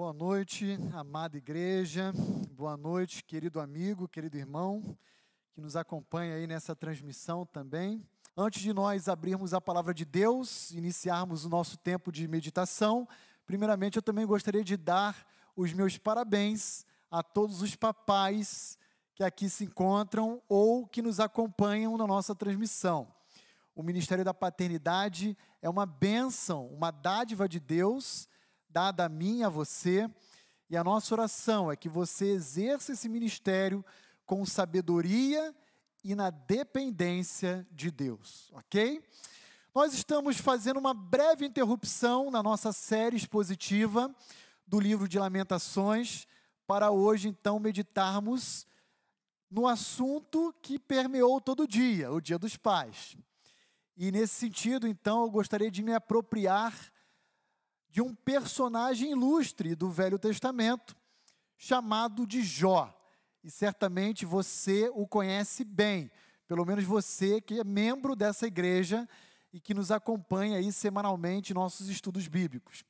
Boa noite, amada igreja. Boa noite, querido amigo, querido irmão que nos acompanha aí nessa transmissão também. Antes de nós abrirmos a palavra de Deus, iniciarmos o nosso tempo de meditação, primeiramente eu também gostaria de dar os meus parabéns a todos os papais que aqui se encontram ou que nos acompanham na nossa transmissão. O Ministério da Paternidade é uma bênção, uma dádiva de Deus dada a mim a você. E a nossa oração é que você exerça esse ministério com sabedoria e na dependência de Deus, ok? Nós estamos fazendo uma breve interrupção na nossa série expositiva do livro de Lamentações, para hoje então meditarmos no assunto que permeou todo o dia, o Dia dos Pais. E nesse sentido, então, eu gostaria de me apropriar de um personagem ilustre do Velho Testamento, chamado de Jó. E certamente você o conhece bem, pelo menos você que é membro dessa igreja e que nos acompanha aí semanalmente em nossos estudos bíblicos.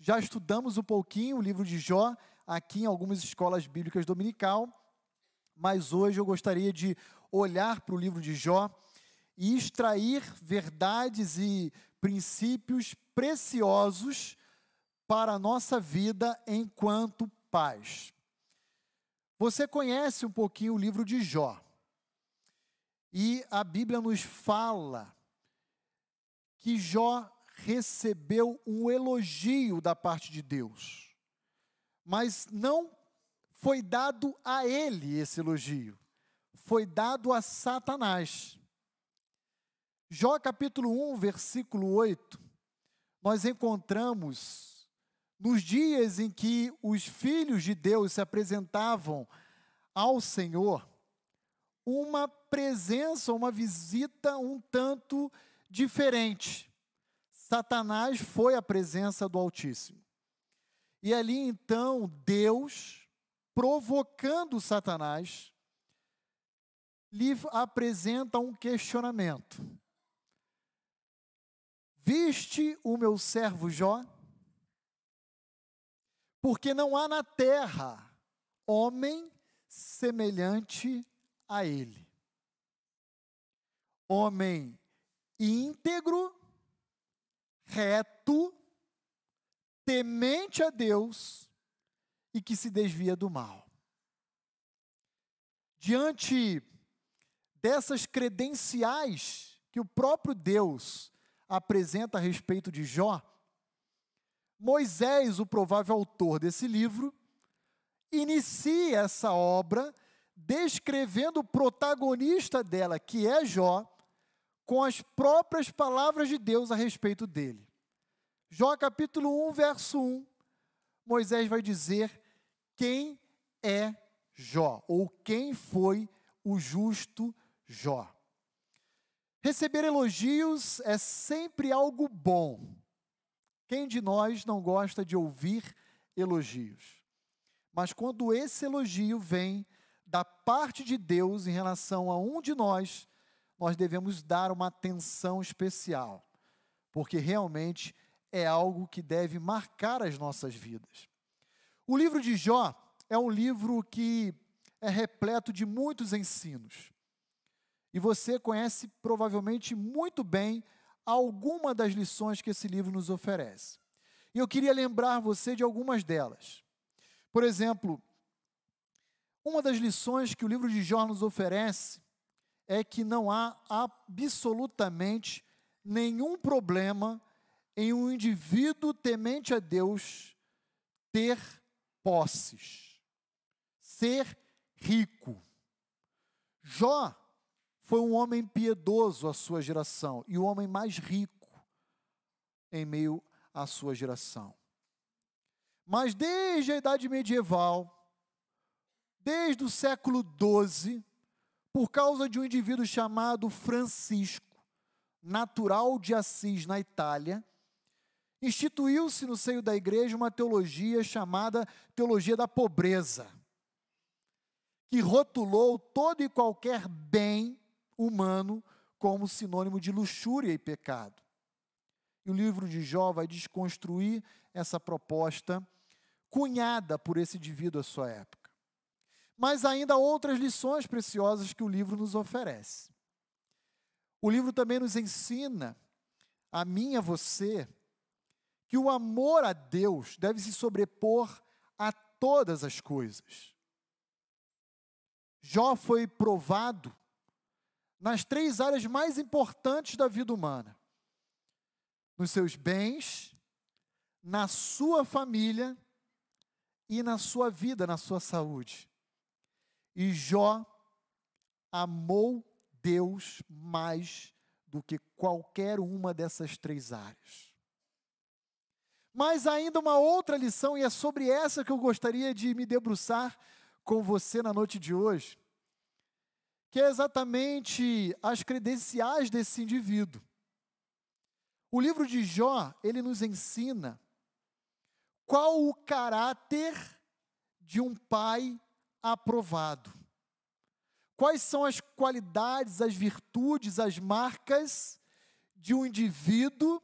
Já estudamos um pouquinho o livro de Jó aqui em algumas escolas bíblicas dominical, mas hoje eu gostaria de olhar para o livro de Jó e extrair verdades e princípios preciosos para a nossa vida enquanto pais. Você conhece um pouquinho o livro de Jó. E a Bíblia nos fala que Jó recebeu um elogio da parte de Deus. Mas não foi dado a ele esse elogio. Foi dado a Satanás. Jó capítulo 1, versículo 8, nós encontramos nos dias em que os filhos de Deus se apresentavam ao Senhor, uma presença, uma visita um tanto diferente. Satanás foi à presença do Altíssimo. E ali então Deus, provocando Satanás, lhe apresenta um questionamento. Viste o meu servo Jó? porque não há na terra homem semelhante a ele. Homem íntegro, reto, temente a Deus e que se desvia do mal. Diante dessas credenciais que o próprio Deus apresenta a respeito de Jó, Moisés, o provável autor desse livro, inicia essa obra descrevendo o protagonista dela, que é Jó, com as próprias palavras de Deus a respeito dele. Jó capítulo 1, verso 1, Moisés vai dizer quem é Jó, ou quem foi o justo Jó. Receber elogios é sempre algo bom, quem de nós não gosta de ouvir elogios? Mas quando esse elogio vem da parte de Deus em relação a um de nós, nós devemos dar uma atenção especial, porque realmente é algo que deve marcar as nossas vidas. O livro de Jó é um livro que é repleto de muitos ensinos. E você conhece provavelmente muito bem alguma das lições que esse livro nos oferece. E eu queria lembrar você de algumas delas. Por exemplo, uma das lições que o livro de Jó nos oferece é que não há absolutamente nenhum problema em um indivíduo temente a Deus ter posses, ser rico. Jó foi um homem piedoso à sua geração e o homem mais rico em meio à sua geração. Mas desde a idade medieval, desde o século XII, por causa de um indivíduo chamado Francisco, natural de Assis, na Itália, instituiu-se no seio da igreja uma teologia chamada teologia da pobreza, que rotulou todo e qualquer bem humano como sinônimo de luxúria e pecado. E o livro de Jó vai desconstruir essa proposta cunhada por esse indivíduo à sua época. Mas ainda outras lições preciosas que o livro nos oferece. O livro também nos ensina, a mim e a você, que o amor a Deus deve se sobrepor a todas as coisas. Jó foi provado nas três áreas mais importantes da vida humana: nos seus bens, na sua família e na sua vida, na sua saúde. E Jó amou Deus mais do que qualquer uma dessas três áreas. Mas ainda uma outra lição, e é sobre essa que eu gostaria de me debruçar com você na noite de hoje, que é exatamente as credenciais desse indivíduo. O livro de Jó, ele nos ensina qual o caráter de um pai aprovado. Quais são as qualidades, as virtudes, as marcas de um indivíduo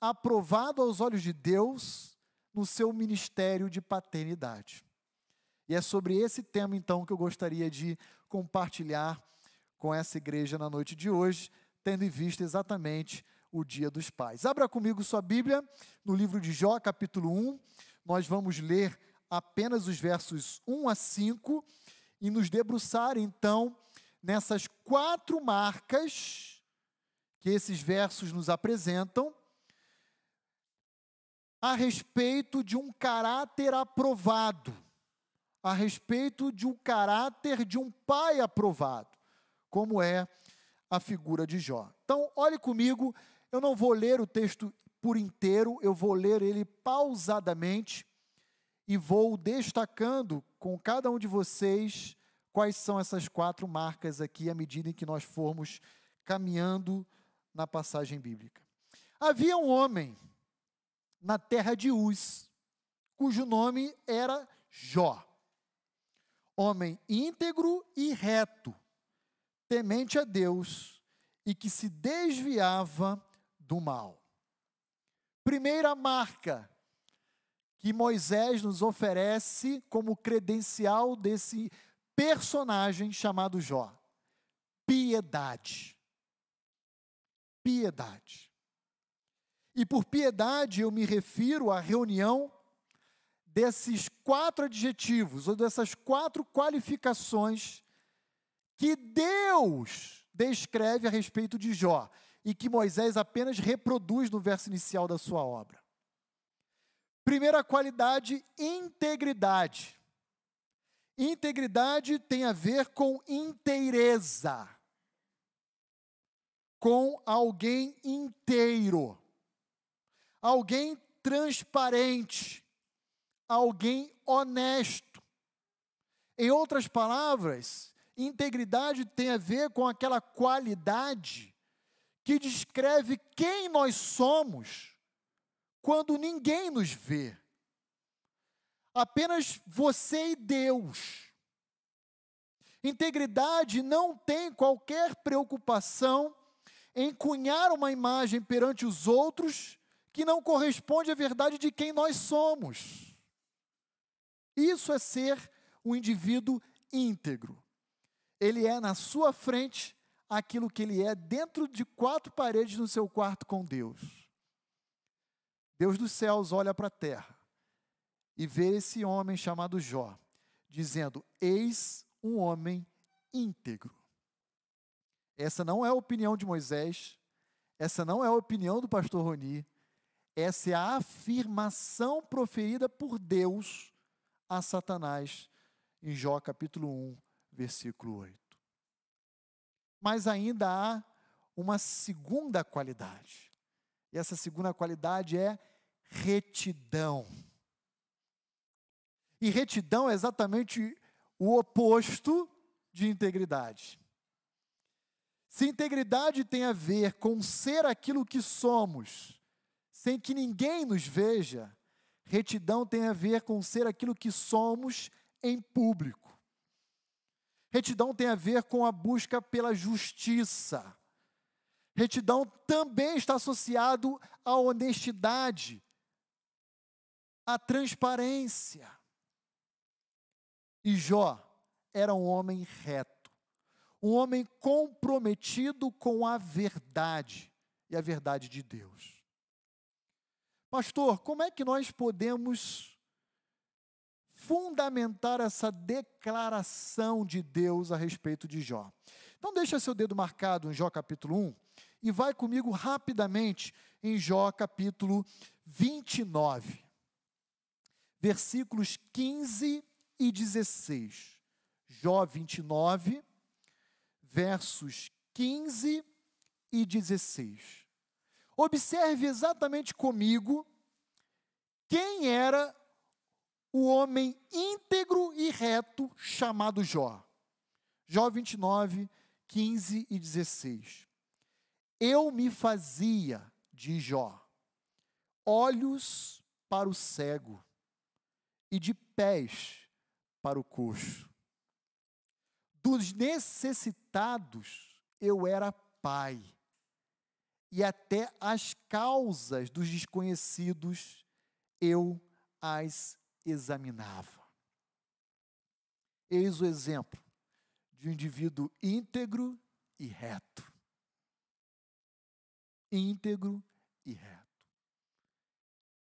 aprovado aos olhos de Deus no seu ministério de paternidade? E é sobre esse tema, então, que eu gostaria de compartilhar com essa igreja na noite de hoje, tendo em vista exatamente o Dia dos Pais. Abra comigo sua Bíblia no livro de Jó, capítulo 1. Nós vamos ler apenas os versos 1 a 5 e nos debruçar então nessas quatro marcas que esses versos nos apresentam a respeito de um caráter aprovado, a respeito de um caráter de um pai aprovado, como é a figura de Jó. Então, olhe comigo eu não vou ler o texto por inteiro, eu vou ler ele pausadamente e vou destacando com cada um de vocês quais são essas quatro marcas aqui à medida em que nós formos caminhando na passagem bíblica. Havia um homem na terra de Uz, cujo nome era Jó. Homem íntegro e reto, temente a Deus e que se desviava do mal. Primeira marca que Moisés nos oferece como credencial desse personagem chamado Jó: piedade. Piedade. E por piedade eu me refiro à reunião desses quatro adjetivos, ou dessas quatro qualificações que Deus descreve a respeito de Jó e que Moisés apenas reproduz no verso inicial da sua obra. Primeira qualidade, integridade. Integridade tem a ver com inteireza, com alguém inteiro, alguém transparente, alguém honesto. Em outras palavras, integridade tem a ver com aquela qualidade que descreve quem nós somos quando ninguém nos vê. Apenas você e Deus. Integridade não tem qualquer preocupação em cunhar uma imagem perante os outros que não corresponde à verdade de quem nós somos. Isso é ser um indivíduo íntegro. Ele é na sua frente aquilo que ele é dentro de quatro paredes no seu quarto com Deus. Deus dos céus olha para a terra e vê esse homem chamado Jó, dizendo: Eis um homem íntegro. Essa não é a opinião de Moisés, essa não é a opinião do pastor Roni, essa é a afirmação proferida por Deus a Satanás em Jó capítulo 1, versículo 8. Mas ainda há uma segunda qualidade. E essa segunda qualidade é retidão. E retidão é exatamente o oposto de integridade. Se integridade tem a ver com ser aquilo que somos, sem que ninguém nos veja, retidão tem a ver com ser aquilo que somos em público. Retidão tem a ver com a busca pela justiça. Retidão também está associado à honestidade, a transparência. E Jó era um homem reto, um homem comprometido com a verdade e a verdade de Deus. Pastor, como é que nós podemos fundamentar essa declaração de Deus a respeito de Jó? Então, deixa seu dedo marcado em Jó capítulo 1 e vai comigo rapidamente em Jó capítulo 29, versículos 15 e 16. Jó 29, versos 15 e 16. Observe exatamente comigo quem era o homem íntegro e reto chamado Jó. Jó 29, 15 e 16. Eu me fazia, de Jó, olhos para o cego e de pés para o coxo. Dos necessitados eu era pai, e até as causas dos desconhecidos eu as examinava. Eis o exemplo de um indivíduo íntegro e reto. Íntegro e reto.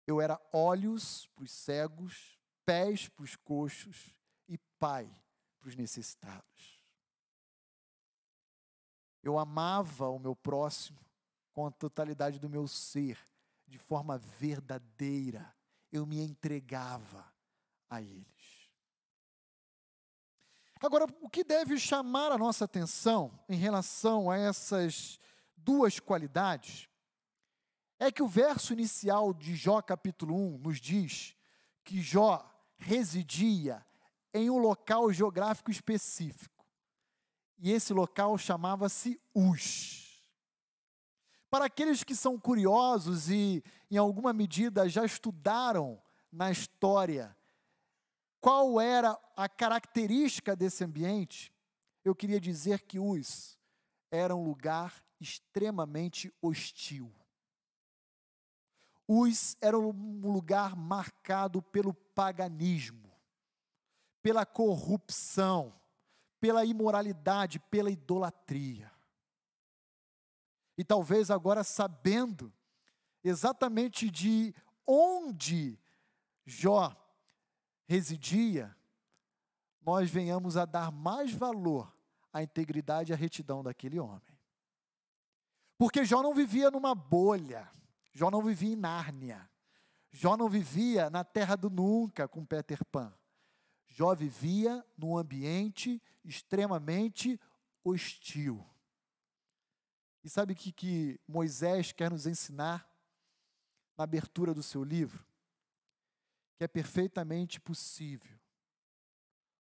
Eu era olhos para os cegos, pés para os coxos e pai para os necessitados. Eu amava o meu próximo com a totalidade do meu ser, de forma verdadeira. Eu me entregava a eles. Agora, o que deve chamar a nossa atenção em relação a essas duas qualidades é que o verso inicial de Jó capítulo 1 nos diz que Jó residia em um local geográfico específico. E esse local chamava-se Uz. Para aqueles que são curiosos e, em alguma medida, já estudaram na história qual era a característica desse ambiente, eu queria dizer que Uz era um lugar extremamente hostil. Uz era um lugar marcado pelo paganismo, pela corrupção, pela imoralidade, pela idolatria. E talvez agora sabendo exatamente de onde Jó residia, nós venhamos a dar mais valor à integridade e à retidão daquele homem. Porque Jó não vivia numa bolha, Jó não vivia em Nárnia, Jó não vivia na terra do nunca com Peter Pan. Jó vivia num ambiente extremamente hostil. E sabe o que, que Moisés quer nos ensinar na abertura do seu livro? que é perfeitamente possível,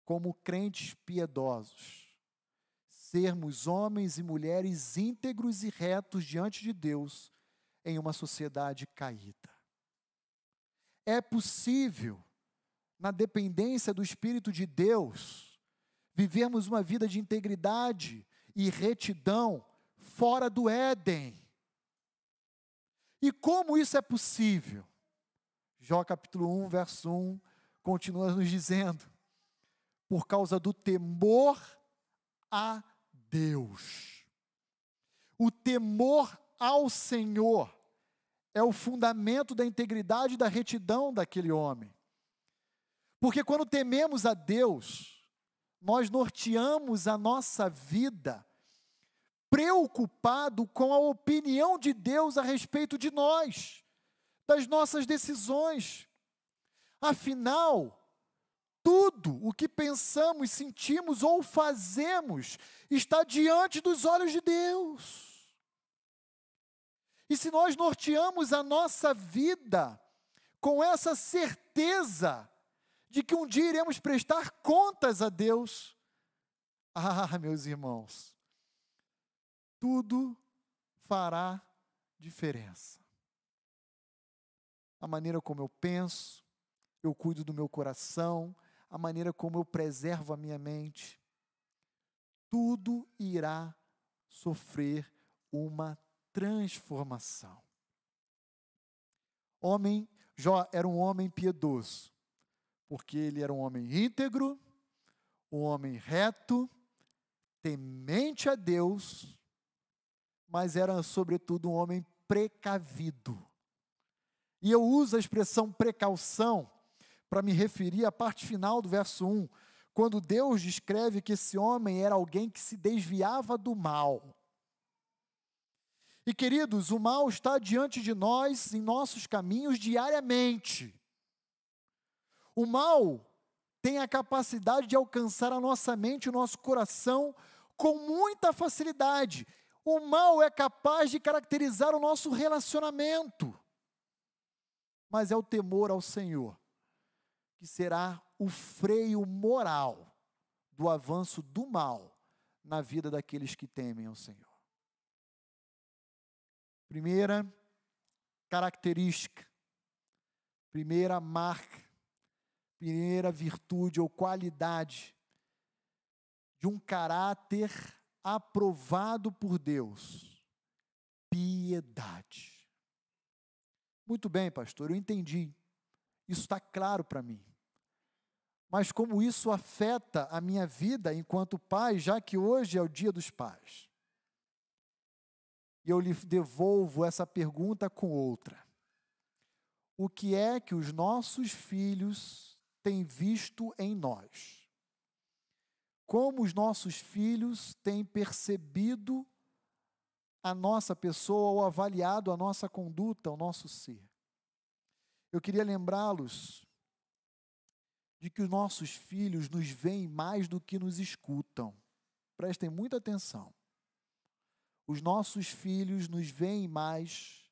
como crentes piedosos, sermos homens e mulheres íntegros e retos diante de Deus em uma sociedade caída. É possível, na dependência do Espírito de Deus, vivermos uma vida de integridade e retidão fora do Éden. E como isso é possível? Jó capítulo 1, verso 1, continua nos dizendo: por causa do temor a Deus. O temor ao Senhor é o fundamento da integridade e da retidão daquele homem. Porque quando tememos a Deus, nós norteamos a nossa vida preocupado com a opinião de Deus a respeito de nós das nossas decisões. Afinal, tudo o que pensamos, sentimos ou fazemos está diante dos olhos de Deus. E se nós norteamos a nossa vida com essa certeza de que um dia iremos prestar contas a Deus, ah, meus irmãos, tudo fará diferença a maneira como eu penso, eu cuido do meu coração, a maneira como eu preservo a minha mente, tudo irá sofrer uma transformação. Homem, Jó era um homem piedoso, porque ele era um homem íntegro, um homem reto, temente a Deus, mas era, sobretudo, um homem precavido. E eu uso a expressão precaução para me referir à parte final do verso 1, quando Deus descreve que esse homem era alguém que se desviava do mal. E queridos, o mal está diante de nós em nossos caminhos diariamente. O mal tem a capacidade de alcançar a nossa mente, o nosso coração com muita facilidade. O mal é capaz de caracterizar o nosso relacionamento. Mas é o temor ao Senhor que será o freio moral do avanço do mal na vida daqueles que temem ao Senhor. Primeira característica, primeira marca, primeira virtude ou qualidade de um caráter aprovado por Deus: piedade. Muito bem, pastor, eu entendi. Isso está claro para mim. Mas como isso afeta a minha vida enquanto pai, já que hoje é o dia dos pais? E eu lhe devolvo essa pergunta com outra. O que é que os nossos filhos têm visto em nós? Como os nossos filhos têm percebido a nossa pessoa ou avaliado a nossa conduta, o nosso ser? Eu queria lembrá-los de que os nossos filhos nos veem mais do que nos escutam. Prestem muita atenção os nossos filhos nos veem mais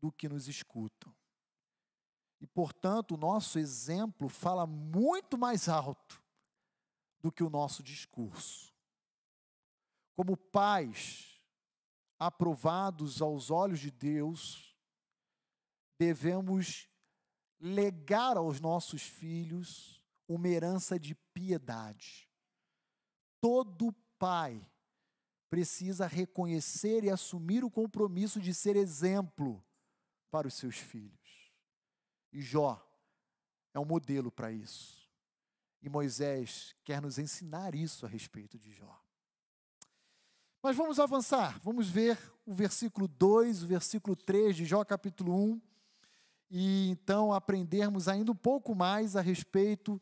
do que nos escutam. E, portanto, o nosso exemplo fala muito mais alto do que o nosso discurso. Como pais aprovados aos olhos de Deus, devemos legar aos nossos filhos uma herança de piedade. Todo pai precisa reconhecer e assumir o compromisso de ser exemplo para os seus filhos. E Jó é um modelo para isso. E Moisés quer nos ensinar isso a respeito de Jó. Mas vamos avançar, vamos ver o versículo 2, o versículo 3 de Jó, capítulo 1, e então aprendermos ainda um pouco mais a respeito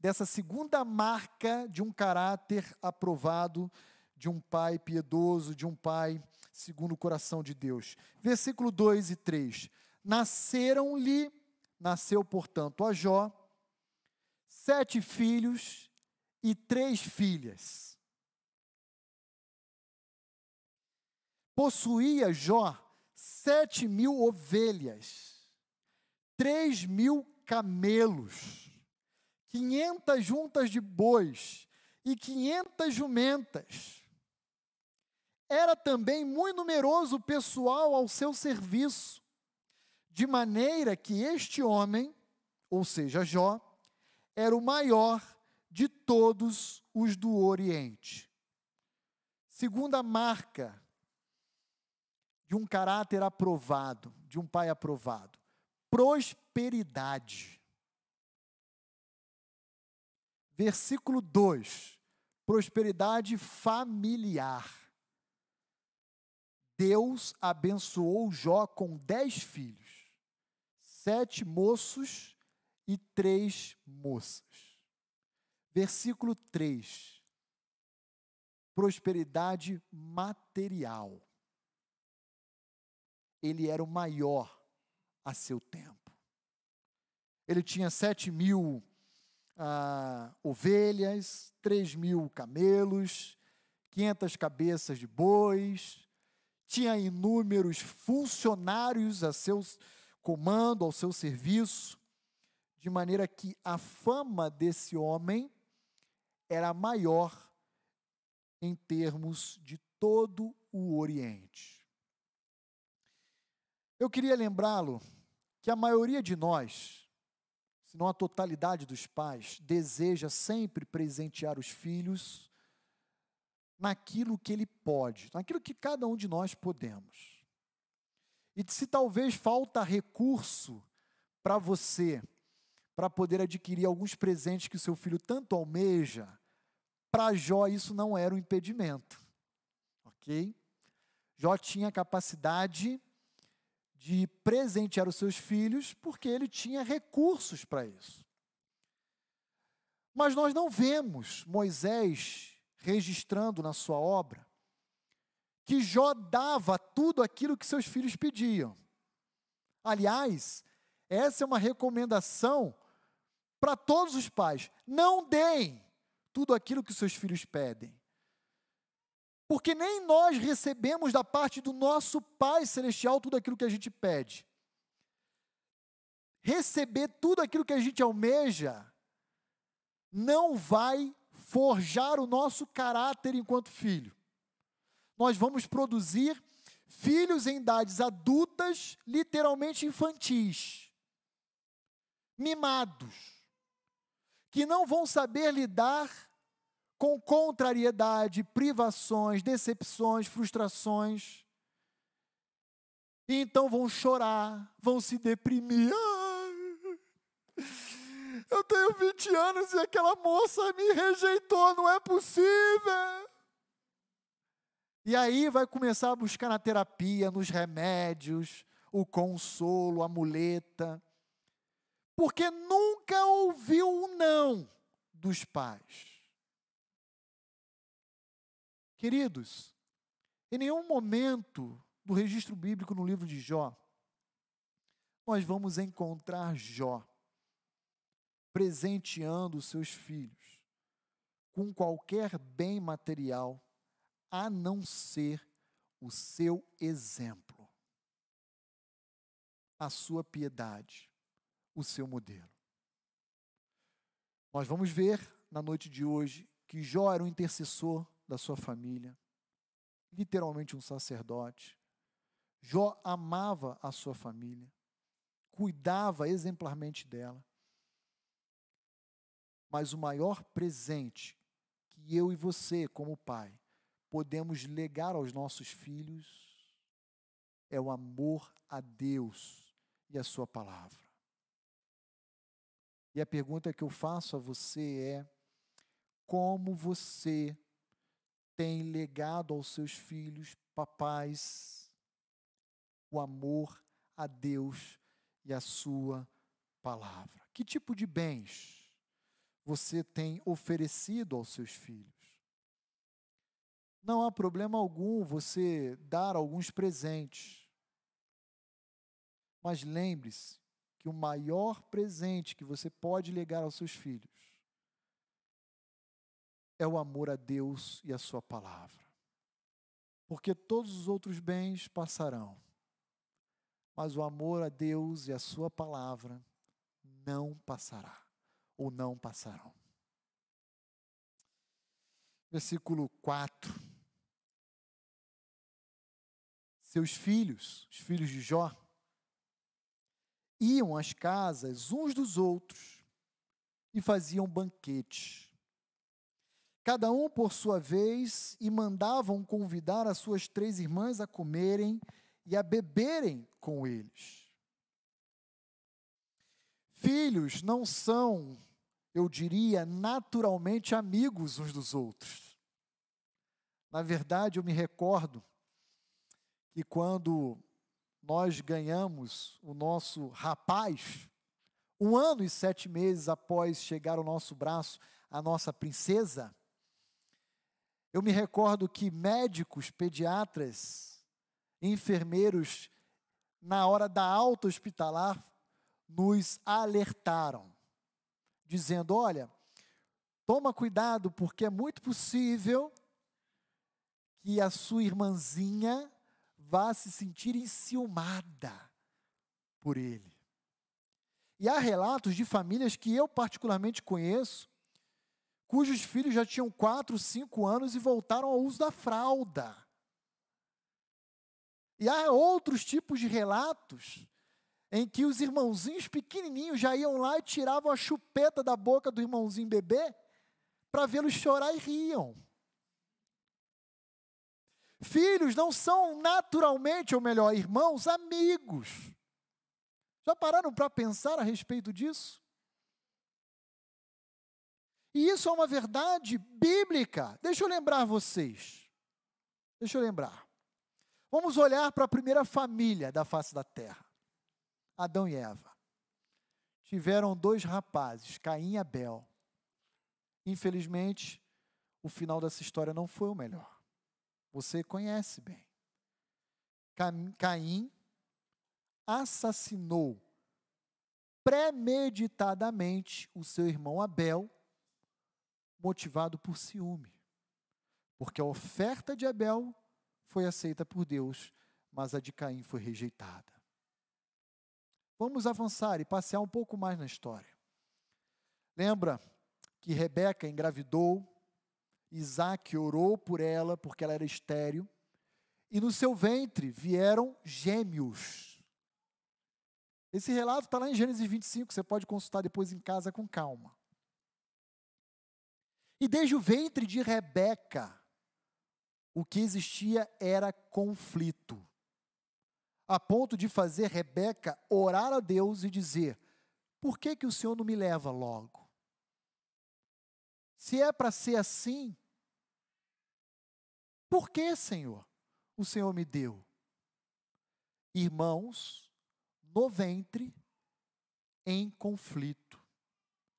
dessa segunda marca de um caráter aprovado de um pai piedoso, de um pai segundo o coração de Deus. Versículo 2 e 3. Nasceram-lhe, nasceu, portanto, a Jó, sete filhos e três filhas. Possuía Jó sete mil ovelhas, três mil camelos, quinhentas juntas de bois e quinhentas jumentas era também muito numeroso o pessoal ao seu serviço, de maneira que este homem, ou seja, Jó, era o maior de todos os do Oriente. Segunda marca de um caráter aprovado, de um pai aprovado, prosperidade. Versículo 2: prosperidade familiar. Deus abençoou Jó com dez filhos, sete moços e três moças. Versículo 3. Prosperidade material. Ele era o maior a seu tempo. Ele tinha sete mil ah, ovelhas, três mil camelos, quinhentas cabeças de bois, tinha inúmeros funcionários a seu comando, ao seu serviço, de maneira que a fama desse homem era maior em termos de todo o Oriente. Eu queria lembrá-lo que a maioria de nós, se não a totalidade dos pais, deseja sempre presentear os filhos naquilo que ele pode, naquilo que cada um de nós podemos. E se talvez falta recurso para você, para poder adquirir alguns presentes que o seu filho tanto almeja, para Jó isso não era um impedimento. Ok? Jó tinha capacidade de presentear os seus filhos porque ele tinha recursos para isso. Mas nós não vemos Moisés registrando na sua obra que Jó dava tudo aquilo que seus filhos pediam. Aliás, essa é uma recomendação para todos os pais. Não deem tudo aquilo que seus filhos pedem. Porque nem nós recebemos da parte do nosso Pai Celestial tudo aquilo que a gente pede. Receber tudo aquilo que a gente almeja não vai forjar o nosso caráter enquanto filho. Nós vamos produzir filhos em idades adultas, literalmente infantis, mimados, que não vão saber lidar com contrariedade, privações, decepções, frustrações. E então vão chorar, vão se deprimir. Eu tenho 20 anos e aquela moça me rejeitou, não é possível. E aí vai começar a buscar na terapia, nos remédios, o consolo, a muleta. Porque nunca ouviu o não dos pais. Queridos, em nenhum momento do registro bíblico no livro de Jó, nós vamos encontrar Jó presenteando os seus filhos com qualquer bem material, a não ser o seu exemplo, a sua piedade, o seu modelo. Nós vamos ver na noite de hoje que Jó era um intercessor da sua família, literalmente um sacerdote. Jó amava a sua família, cuidava exemplarmente dela. Mas o maior presente que eu e você, como pai, podemos legar aos nossos filhos é o amor a Deus e a Sua palavra. E a pergunta que eu faço a você é: como você tem legado aos seus filhos, papais, o amor a Deus e a Sua palavra? Que tipo de bens? você tem oferecido aos seus filhos. Não há problema algum você dar alguns presentes. Mas lembre-se que o maior presente que você pode legar aos seus filhos é o amor a Deus e a Sua palavra. Porque todos os outros bens passarão, mas o amor a Deus e a Sua palavra não passará ou não passarão. Versículo 4. Seus filhos, os filhos de Jó, iam às casas uns dos outros e faziam banquetes. Cada um por sua vez, e mandavam convidar as suas três irmãs a comerem e a beberem com eles. Filhos não são, eu diria, naturalmente amigos uns dos outros. Na verdade, eu me recordo que quando nós ganhamos o nosso rapaz, um ano e sete meses após chegar ao nosso braço a nossa princesa, eu me recordo que médicos, pediatras, enfermeiros, na hora da alta hospitalar, nos alertaram, dizendo: olha, toma cuidado, porque é muito possível que a sua irmãzinha vá se sentir enciumada por ele. E há relatos de famílias que eu particularmente conheço, cujos filhos já tinham quatro, cinco anos e voltaram ao uso da fralda. E há outros tipos de relatos em que os irmãozinhos pequenininhos já iam lá e tiravam a chupeta da boca do irmãozinho bebê para vê-lo chorar e riam. Filhos não são naturalmente, ou melhor, irmãos, amigos. Já pararam para pensar a respeito disso? E isso é uma verdade bíblica. Deixa eu lembrar vocês. Deixa eu lembrar. Vamos olhar para a primeira família da face da terra: Adão e Eva. Tiveram dois rapazes, Caim e Abel. Infelizmente, o final dessa história não foi o melhor. Você conhece bem. Caim assassinou premeditadamente o seu irmão Abel, motivado por ciúme. Porque a oferta de Abel foi aceita por Deus, mas a de Caim foi rejeitada. Vamos avançar e passear um pouco mais na história. Lembra que Rebeca engravidou, Isaac orou por ela porque ela era estéril, e no seu ventre vieram gêmeos. Esse relato está lá em Gênesis 25, você pode consultar depois em casa com calma. E desde o ventre de Rebeca, o que existia era conflito, a ponto de fazer Rebeca orar a Deus e dizer: Por que, que o Senhor não me leva logo? Se é para ser assim, por que, Senhor, o Senhor me deu? Irmãos, no ventre, em conflito.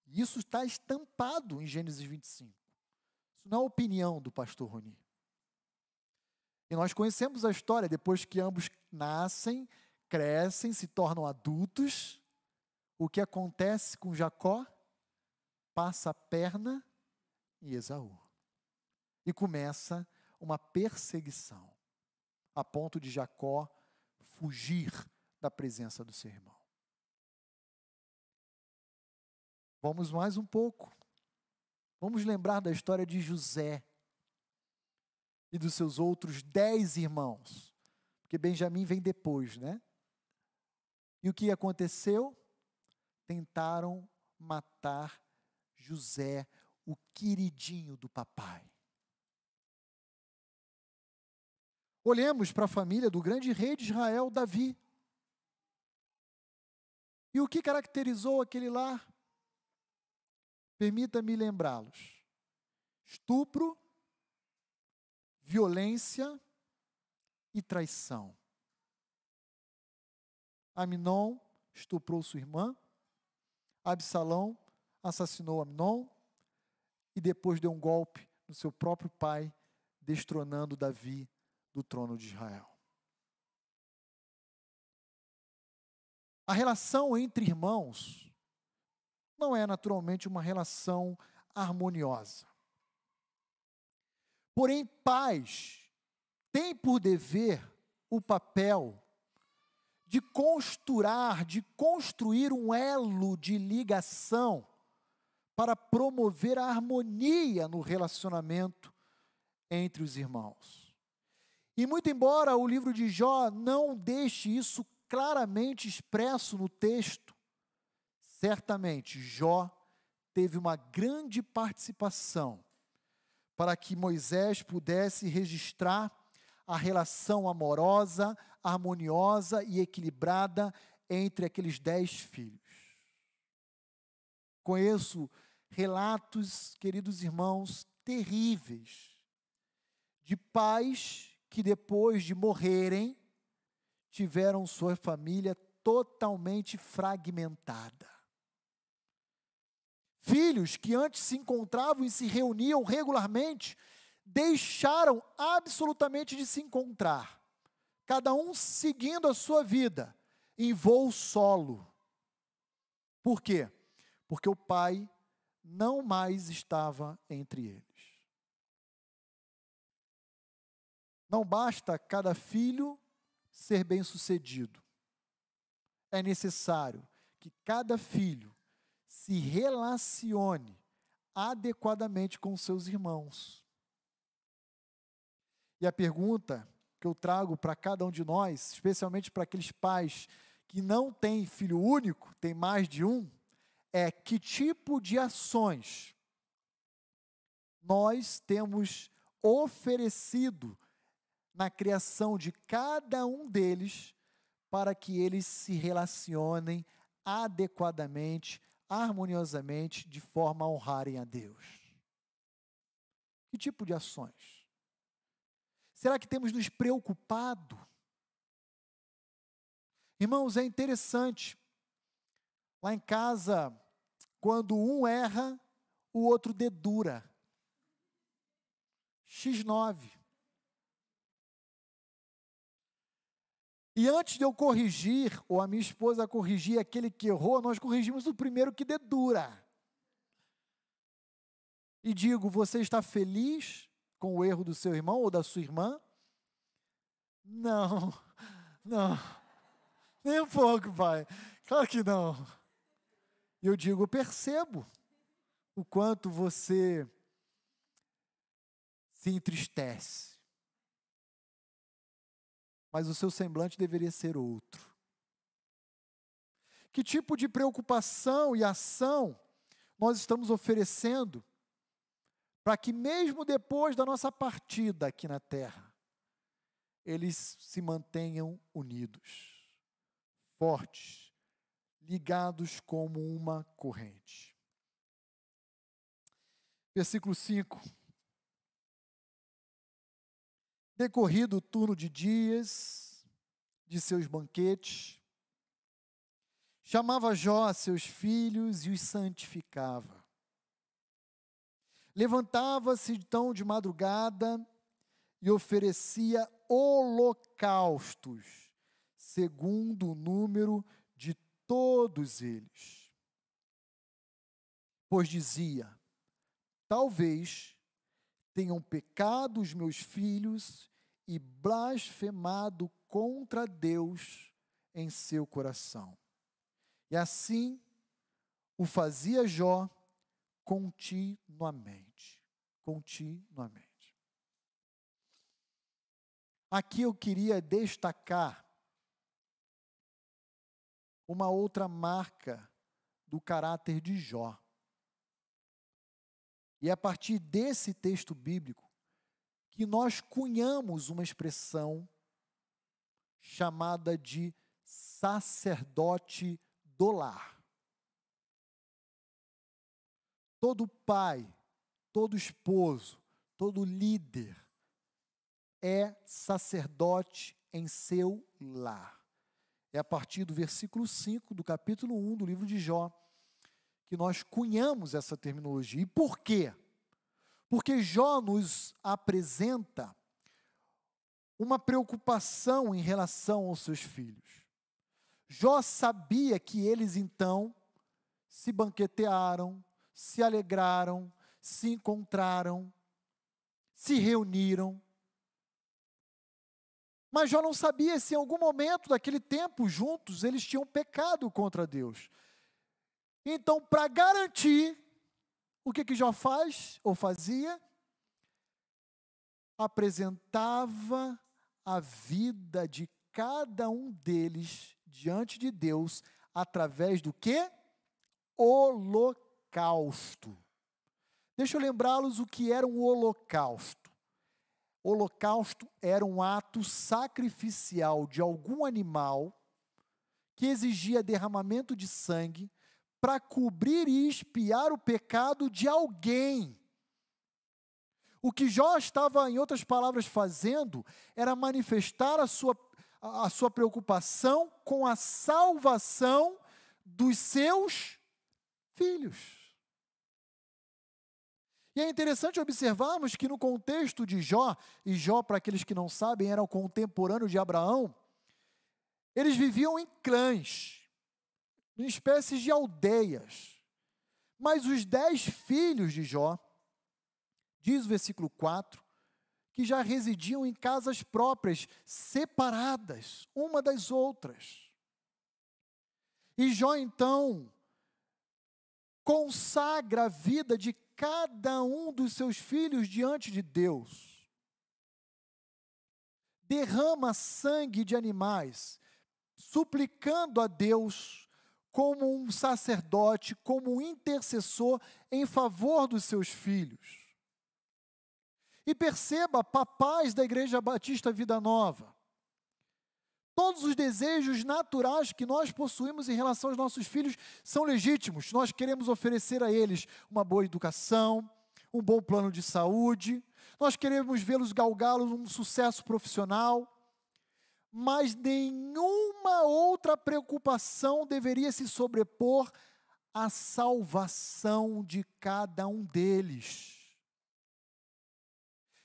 Isso está estampado em Gênesis 25. Isso não é opinião do pastor Roni. E nós conhecemos a história, depois que ambos nascem, crescem, se tornam adultos, o que acontece com Jacó? Passa a perna em Esaú. E começa uma perseguição, a ponto de Jacó fugir da presença do seu irmão. Vamos mais um pouco. Vamos lembrar da história de José e dos seus outros dez irmãos, porque Benjamim vem depois, né? E o que aconteceu? Tentaram matar José, o queridinho do papai. Olhemos para a família do grande rei de Israel, Davi. E o que caracterizou aquele lar? Permita-me lembrá-los: estupro, violência e traição. Aminon estuprou sua irmã, Absalão assassinou Aminon e depois deu um golpe no seu próprio pai, destronando Davi do trono de Israel. A relação entre irmãos não é naturalmente uma relação harmoniosa. Porém, pais têm por dever o papel de costurar, de construir um elo de ligação para promover a harmonia no relacionamento entre os irmãos. E muito embora o livro de Jó não deixe isso claramente expresso no texto, certamente Jó teve uma grande participação para que Moisés pudesse registrar a relação amorosa, harmoniosa e equilibrada entre aqueles dez filhos. Conheço relatos, queridos irmãos, terríveis, de pais que depois de morrerem, tiveram sua família totalmente fragmentada. Filhos que antes se encontravam e se reuniam regularmente, deixaram absolutamente de se encontrar, cada um seguindo a sua vida em voo solo. Por quê? Porque o pai não mais estava entre eles. Não basta cada filho ser bem-sucedido. É necessário que cada filho se relacione adequadamente com seus irmãos. E a pergunta que eu trago para cada um de nós, especialmente para aqueles pais que não têm filho único, tem mais de um, é que tipo de ações nós temos oferecido na criação de cada um deles para que eles se relacionem adequadamente, harmoniosamente, de forma a honrarem a Deus. Que tipo de ações? Será que temos nos preocupado? Irmãos, é interessante. Lá em casa, quando um erra, o outro dedura. X9. E antes de eu corrigir, ou a minha esposa corrigir aquele que errou, nós corrigimos o primeiro que dedura. E digo: você está feliz com o erro do seu irmão ou da sua irmã? Não, não, nem um pouco, pai. Claro que não. Eu digo: percebo o quanto você se entristece mas o seu semblante deveria ser outro. Que tipo de preocupação e ação nós estamos oferecendo para que, mesmo depois da nossa partida aqui na terra, eles se mantenham unidos, fortes, ligados como uma corrente? Versículo 5 Decorrido o turno de dias de seus banquetes, chamava Jó a seus filhos e os santificava. Levantava-se então de madrugada e oferecia holocaustos, segundo o número de todos eles. Pois dizia: talvez tenham pecado os meus filhos e blasfemado contra Deus em seu coração. E assim o fazia Jó continuamente. Continuamente. Aqui eu queria destacar uma outra marca do caráter de Jó. E é a partir desse texto bíblico que nós cunhamos uma expressão chamada de sacerdote do lar. Todo pai, todo esposo, todo líder é sacerdote em seu lar. É a partir do versículo 5 do capítulo 1 do livro de Jó que nós cunhamos essa terminologia. E por quê? Porque Jó nos apresenta uma preocupação em relação aos seus filhos. Jó sabia que eles então se banquetearam, se alegraram, se encontraram, se reuniram. Mas Jó não sabia se em algum momento daquele tempo juntos eles tinham pecado contra Deus. Então, para garantir o que, que Jó faz ou fazia? Apresentava a vida de cada um deles diante de Deus através do que? Holocausto. Deixa eu lembrá-los o que era um holocausto. Holocausto era um ato sacrificial de algum animal que exigia derramamento de sangue para cobrir e expiar o pecado de alguém. O que Jó estava, em outras palavras, fazendo era manifestar a sua, a sua preocupação com a salvação dos seus filhos. E é interessante observarmos que no contexto de Jó, e Jó, para aqueles que não sabem, era o contemporâneo de Abraão, eles viviam em clãs em espécies de aldeias. Mas os dez filhos de Jó, diz o versículo 4, que já residiam em casas próprias, separadas uma das outras. E Jó então consagra a vida de cada um dos seus filhos diante de Deus. Derrama sangue de animais, suplicando a Deus como um sacerdote, como um intercessor em favor dos seus filhos. E perceba, papais da Igreja Batista Vida Nova, Todos os desejos naturais que nós possuímos em relação aos nossos filhos são legítimos. Nós queremos oferecer a eles uma boa educação, um bom plano de saúde, nós queremos vê-los galgá-los um sucesso profissional, mas nenhuma outra preocupação deveria se sobrepor à salvação de cada um deles.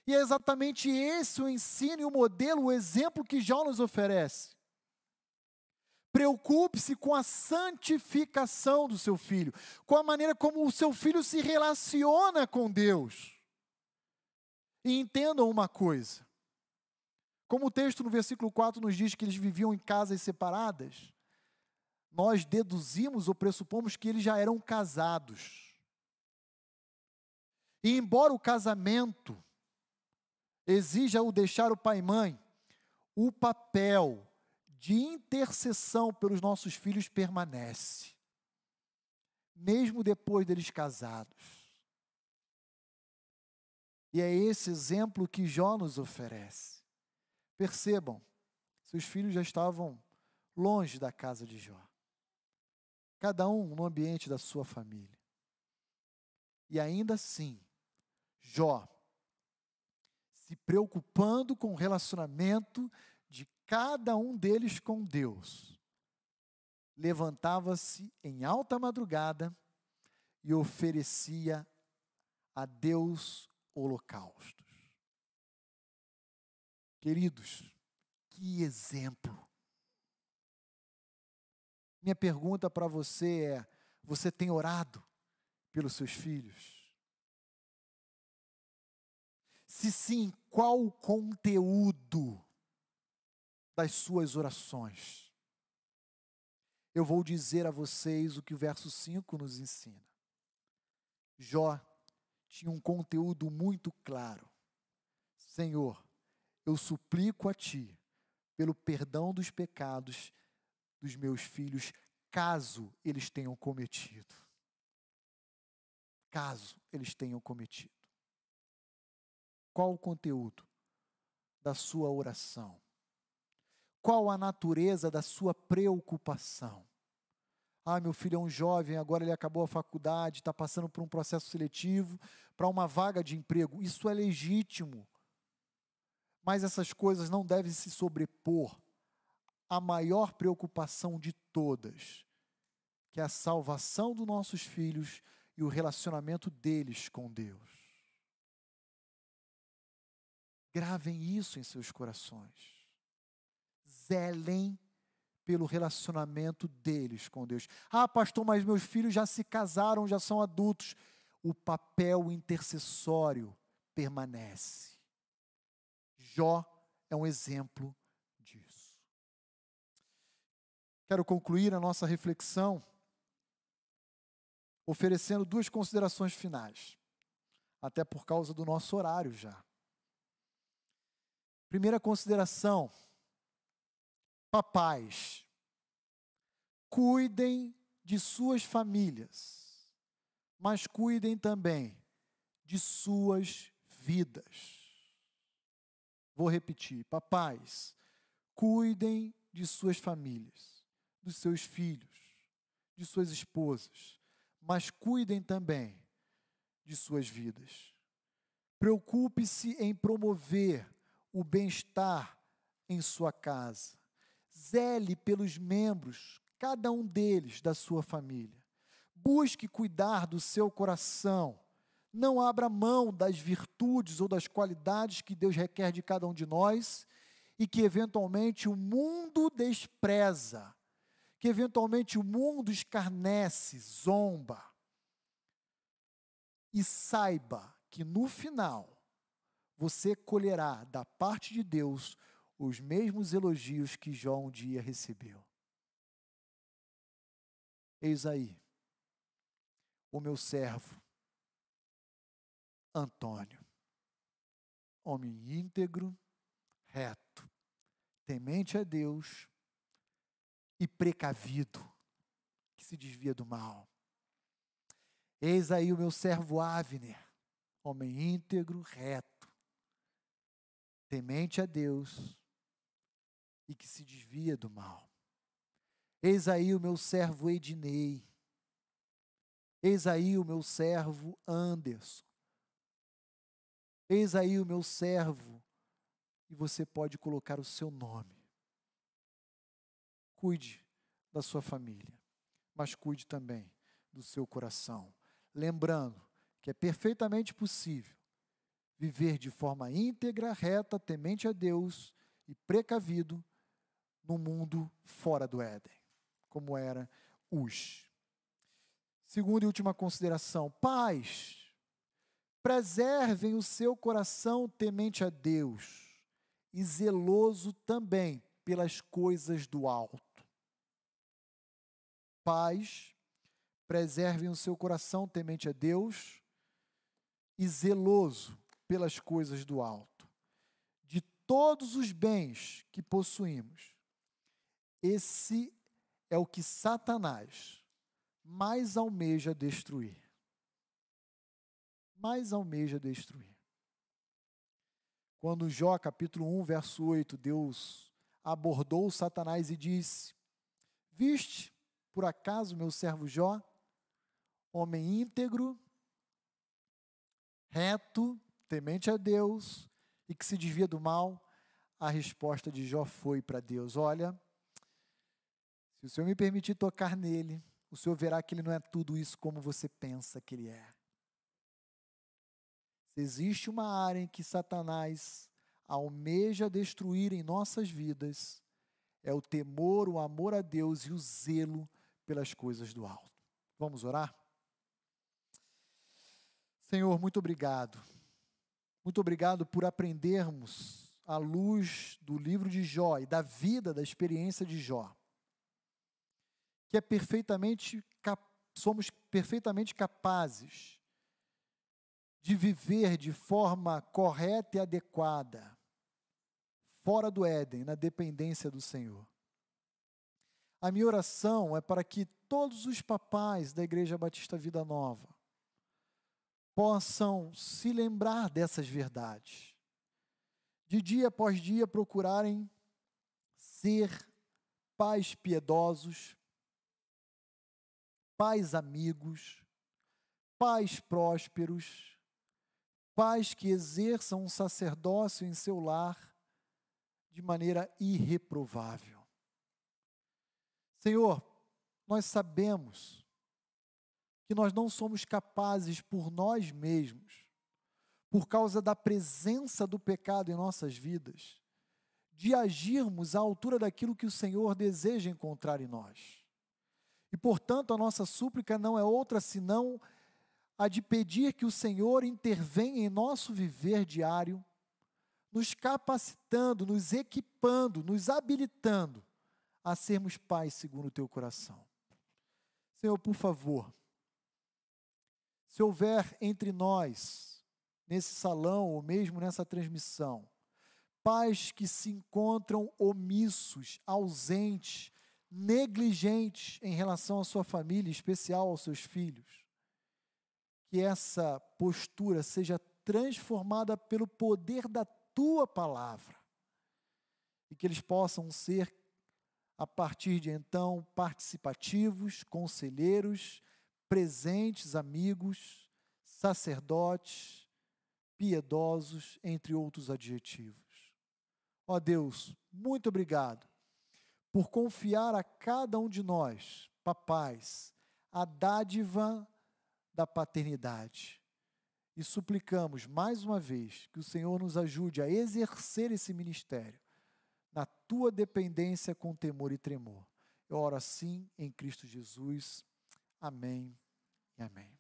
E é exatamente esse o ensino e o modelo, o exemplo que Jó nos oferece. Preocupe-se com a santificação do seu filho, com a maneira como o seu filho se relaciona com Deus. E entendam uma coisa: como o texto no versículo 4 nos diz que eles viviam em casas separadas, nós deduzimos ou pressupomos que eles já eram casados. E embora o casamento exija o deixar o pai e mãe, o papel de intercessão pelos nossos filhos permanece, mesmo depois deles casados. E é esse exemplo que Jó nos oferece. Percebam, seus filhos já estavam longe da casa de Jó, cada um no ambiente da sua família. E ainda assim, Jó se preocupando com o relacionamento de cada um deles com Deus. Levantava-se em alta madrugada e oferecia a Deus holocaustos. Queridos, que exemplo! Minha pergunta para você é: você tem orado pelos seus filhos? Se sim, qual o conteúdo das suas orações? Eu vou dizer a vocês o que o verso 5 nos ensina. Jó tinha um conteúdo muito claro. Senhor, eu suplico a Ti pelo perdão dos pecados dos meus filhos, caso eles tenham cometido. Caso eles tenham cometido. Qual o conteúdo da sua oração? Qual a natureza da sua preocupação? Ah, meu filho é um jovem, agora ele acabou a faculdade, está passando por um processo seletivo para uma vaga de emprego. Isso é legítimo. Mas essas coisas não devem se sobrepor à maior preocupação de todas, que é a salvação dos nossos filhos e o relacionamento deles com Deus. Gravem isso em seus corações. Zelem pelo relacionamento deles com Deus. Ah, pastor, mas meus filhos já se casaram, já são adultos. O papel intercessório permanece. Jó é um exemplo disso. Quero concluir a nossa reflexão oferecendo duas considerações finais, até por causa do nosso horário já. Primeira consideração: papais, cuidem de suas famílias, mas cuidem também de suas vidas. Vou repetir: papais, cuidem de suas famílias, dos seus filhos, de suas esposas, mas cuidem também de suas vidas. Preocupe-se em promover o bem-estar em sua casa. Zele pelos membros, cada um deles da sua família. Busque cuidar do seu coração. Não abra mão das virtudes ou das qualidades que Deus requer de cada um de nós e que eventualmente o mundo despreza, que eventualmente o mundo escarnece, zomba. E saiba que no final você colherá da parte de Deus os mesmos elogios que Jó um dia recebeu. Eis aí o meu servo, Antônio, homem íntegro, reto, temente a Deus e precavido, que se desvia do mal. Eis aí o meu servo Avner, homem íntegro, reto, temente a Deus e que se desvia do mal. Eis aí o meu servo Ednei. Eis aí o meu servo Anderson. Eis aí o meu servo. E você pode colocar o seu nome. Cuide da sua família, mas cuide também do seu coração. Lembrando que é perfeitamente possível viver de forma íntegra, reta, temente a Deus e precavido no mundo fora do Éden como era Uz. Segunda e última consideração: pais, preservem o seu coração temente a Deus e zeloso também pelas coisas do alto. Pais, preservem o seu coração temente a Deus e zeloso pelas coisas do alto. De todos os bens que possuímos, esse é o que Satanás mais almeja destruir. Mais almeja destruir. Quando Jó, capítulo 1, verso 8, Deus abordou Satanás e disse: Viste, por acaso, meu servo Jó, homem íntegro, reto, temente a Deus e que se desvia do mal? A resposta de Jó foi para Deus: Olha, se o Senhor me permitir tocar nele, o Senhor verá que ele não é tudo isso como você pensa que ele é. Existe uma área em que Satanás almeja destruir em nossas vidas, é o temor, o amor a Deus e o zelo pelas coisas do alto. Vamos orar? Senhor, muito obrigado. Muito obrigado por aprendermos à luz do livro de Jó e da vida, da experiência de Jó que é perfeitamente somos perfeitamente capazes de viver de forma correta e adequada, fora do Éden, na dependência do Senhor. A minha oração é para que todos os papais da Igreja Batista Vida Nova possam se lembrar dessas verdades, de dia após dia procurarem ser pais piedosos, pais amigos, pais prósperos, pais que exerçam um sacerdócio em seu lar de maneira irreprovável. Senhor, nós sabemos que nós não somos capazes por nós mesmos, por causa da presença do pecado em nossas vidas, de agirmos à altura daquilo que o Senhor deseja encontrar em nós. E, portanto, a nossa súplica não é outra senão a de pedir que o Senhor intervenha em nosso viver diário, nos capacitando, nos equipando, nos habilitando a sermos pais segundo o teu coração. Senhor, por favor, se houver entre nós, nesse salão ou mesmo nessa transmissão, pais que se encontram omissos, ausentes, negligentes em relação à sua família, em especial aos seus filhos. Que essa postura seja transformada pelo poder da tua palavra e que eles possam ser, a partir de então, participativos, conselheiros, presentes, amigos, sacerdotes, piedosos, entre outros adjetivos. Ó Deus, muito obrigado por confiar a cada um de nós, papais, a dádiva da paternidade. E suplicamos mais uma vez que o Senhor nos ajude a exercer esse ministério na tua dependência com temor e tremor. Eu oro assim em Cristo Jesus. Amém e amém.